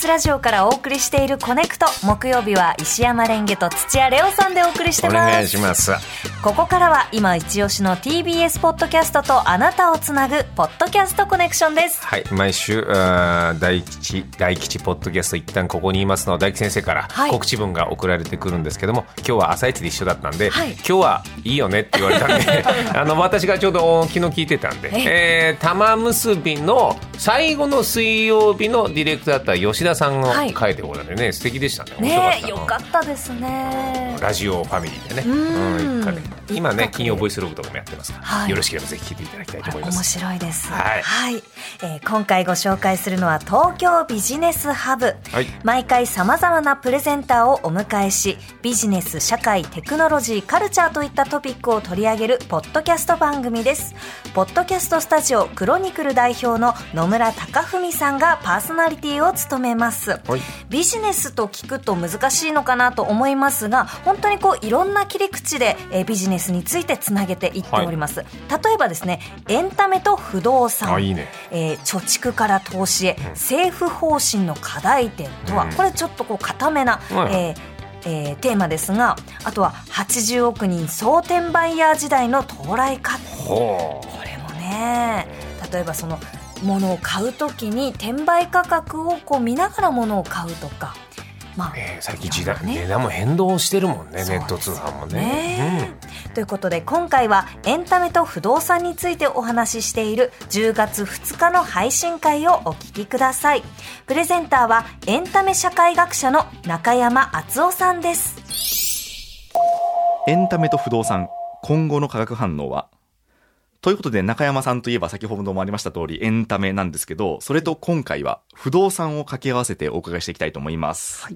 TBS ラジオからお送りしているコネクト。木曜日は石山レンゲと土屋レオさんでお送りしてます。お願いします。ここからは今一押しの TBS ポッドキャストとあなたをつなぐポッドキャストコネクションです。はい毎週あー大吉大吉ポッドキャスト一旦ここにいますの大吉先生からはい。告知文が送られてくるんですけども、今日は朝一で一緒だったんで、はい。今日はいいよねって言われたんで あの私がちょうど昨日聞いてたんで、えー、玉結びの最後の水曜日のディレクターだった吉田さんのはい。回でございましてね、素敵でしたね。ねえよかったですね。ラジオファミリーでね、うん。一家で。今ね金曜ボイスログとかもやってますから、はい。よろしければぜひ聞いていただきたいと思いま面す。白いです。はい。えー今回ご紹介するのは東京ビジネスハブ、はい。毎回さまざまなプレゼンターをお迎えしビジネス社会テクノロジーカルチャーといったトピックを取り上げるポッドキャスト番組です。ポッドキャストスタジオクロニクル代表の野村貴文さんがパーソナリティを務めます、はい。ビジネスと聞くと難しいのかなと思いますが本当にこういろんな切り口で、えービジネスについてつなげていっております、例えばですねエンタメと不動産。あいいね。えー貯蓄から投資へ、政府方針の課題点とは、うん。これちょっとこう固めな、うんえーえーテーマですがあとは80億人総転売ヤー時代の到来か。これもね例えばその物を買うときに転売価格をこう見ながら物を買うとか、まあえー最近時代、ね。値段も変動してるもんねそうネット通販もですね。ということで今回はエンタメと不動産についてお話ししている10月2日の配信会をお聞きください。プレゼンターはエンタメ社会学者の中山敦夫さんです。エンタメと不動産今後の化学反応は？ということで中山さんといえば先ほどもありました通りエンタメなんですけどそれと今回は不動産を掛け合わせてお伺いしていきたいと思います、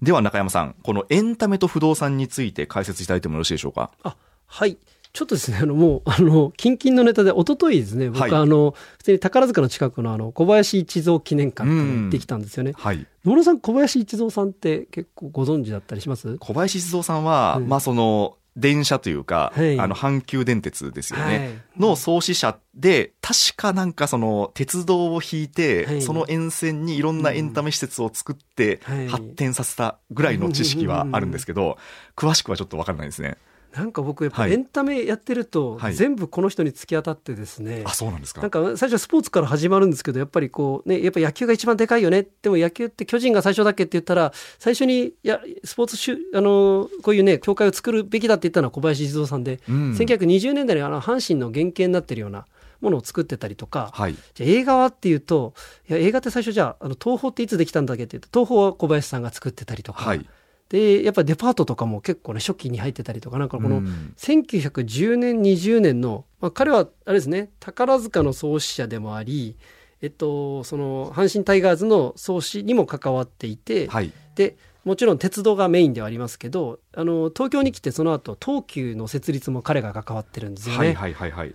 では中山さんこのエンタメと不動産について解説いただいてもよろしいでしょうか？あはい。ちょっとですね、あの、もう、あの、近々のネタで、一昨日ですね、僕、はい。あの、普通に宝塚の近くの、あの、小林一三記念館って行ってきたんですよね。はい。野村さん、小林一三さんって結構ご存知だったりします？小林静雄さんは、うん。まあその電車というか、はい。あの阪急電鉄ですよね、はい。の創始者で確かなんかその鉄道を引いて、はい。その沿線にいろんなエンタメ施設を作ってはい。発展させたぐらいの知識はあるんですけど、詳しくはちょっと分かんないですね。なんか僕、やっぱはい。エンタメやってると、はい。全部この人に突き当たってですね、あそうなんですか。なんか最初はスポーツから始まるんですけどやっぱりこうねやっぱ野球が一番でかいよねでも野球って巨人が最初だっけって言ったら最初にいやスポーツしゅあのこういうね協会を作るべきだって言ったのは小林一三さんで、うん。1920年代にあの阪神の原型になってるようなものを作ってたりとか、はい。じゃあ映画はっていうといや映画って最初じゃああの東宝っていつできたんだっけって言東宝は小林さんが作ってたりとか、はいでやっぱりデパートとかも結構ね初期に入ってたりとかなんかこの、うん。1910年20年の、まあ、彼はあれですね宝塚の創始者でもあり、えっと、その阪神タイガースの創始にも関わっていて、はい。でもちろん鉄道がメインではありますけどあの東京に来てその後東急の設立も彼が関わってるんですよね。はいはいはいはい。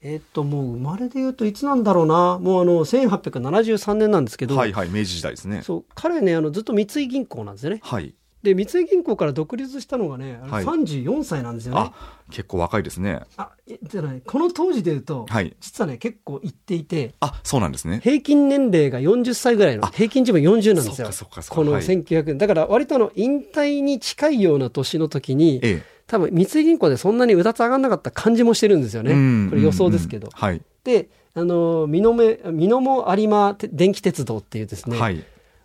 えっともう生まれで言うといつなんだろうな。もうあの1873年なんですけど、はいはい明治時代ですね。そう彼ねあのずっと三井銀行なんですよね。はいで三井銀行から独立したのがね、はい34歳なんですよね。あ結構若いですねあ、えじゃない、この当時で言うと、はい実はね、結構いっていて、あそうなんですね平均年齢が40歳ぐらいのあ、平均値も40なんですよ。このはい1900年。だから割とあの、引退に近いような年の時に、ええ多分三井銀行でそんなにうだつ上がんなかった感じもしてるんですよね。うんこれ予想ですけど。うんはいで、あの、美濃目、美濃も有馬て電気鉄道っていうですね、はい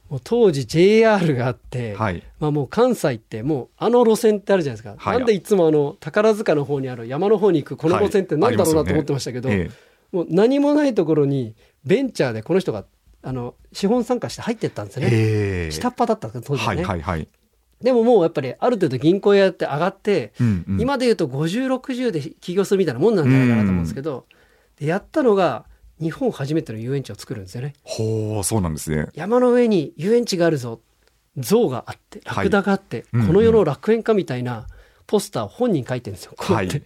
もう当時 JR があって、はい。まあもう関西ってもうあの路線ってあるじゃないですか。はい。なんでいつもあの宝塚の方にある山の方に行くこの路線ってなんだろうなはいと思ってましたけど、えもう何もないところにベンチャーでこの人があの資本参加して入ってったんですね。ええ。下っ端だったんです当時ははいね、はいはい。でももうやっぱりある程度銀行やって上がって、うんうん。今で言うと5060で起業するみたいなもんなんじゃないかなと思うんですけど、でやったのが日本初めての遊園地を作るんですよね。ほうそうなんですね。山の上に遊園地があるぞ像があってラクダがあって、うんうん。この世の楽園かみたいなポスターを本人書いてるんですよこうやって、はい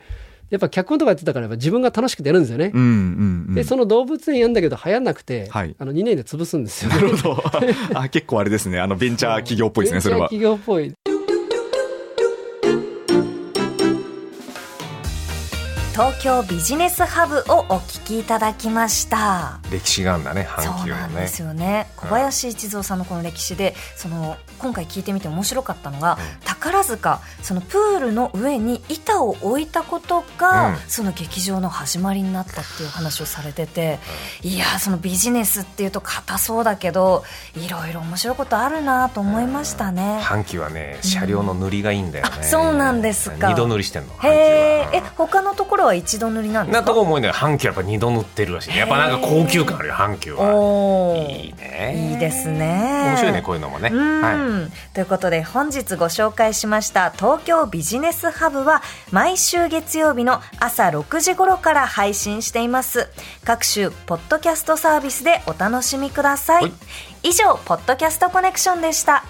やっぱ脚本とかやってたからやっぱ自分が楽しくてやるんですよね、うんうんうん。でその動物園やんだけど流行んなくて、はい。あの2年で潰すんですよね。なるほど。あ結構あれですね。あのベンチャー企業っぽいですねそれは。ベンチャー企業っぽい東京ビジネスハブをお聞きいただきました。歴史があるんだね阪そう急はねなんですよね。小林一三さんのこの歴史でその今回聞いてみて面白かったのが、宝塚そのプールの上に板を置いたことが、うん。その劇場の始まりになったっていう話をされてて、いやーそのビジネスっていうと硬そうだけどいろいろ面白いことあるなと思いましたね。阪急はね車両の塗りがいいんだよね、あそうなんですか。二度塗りしてんのへえ他のところは一度塗りなんですなかとこ思いね阪急はやっぱ二度塗ってるらしいね。やっぱなんか高級感あるよ阪急は。いいね。いいですね。面白いねこういうのもね。うん、はい。ということで本日ご紹介しました東京ビジネスハブは毎週月曜日の朝6時頃から配信しています。各種ポッドキャストサービスでお楽しみください、はい。以上ポッドキャストコネクションでした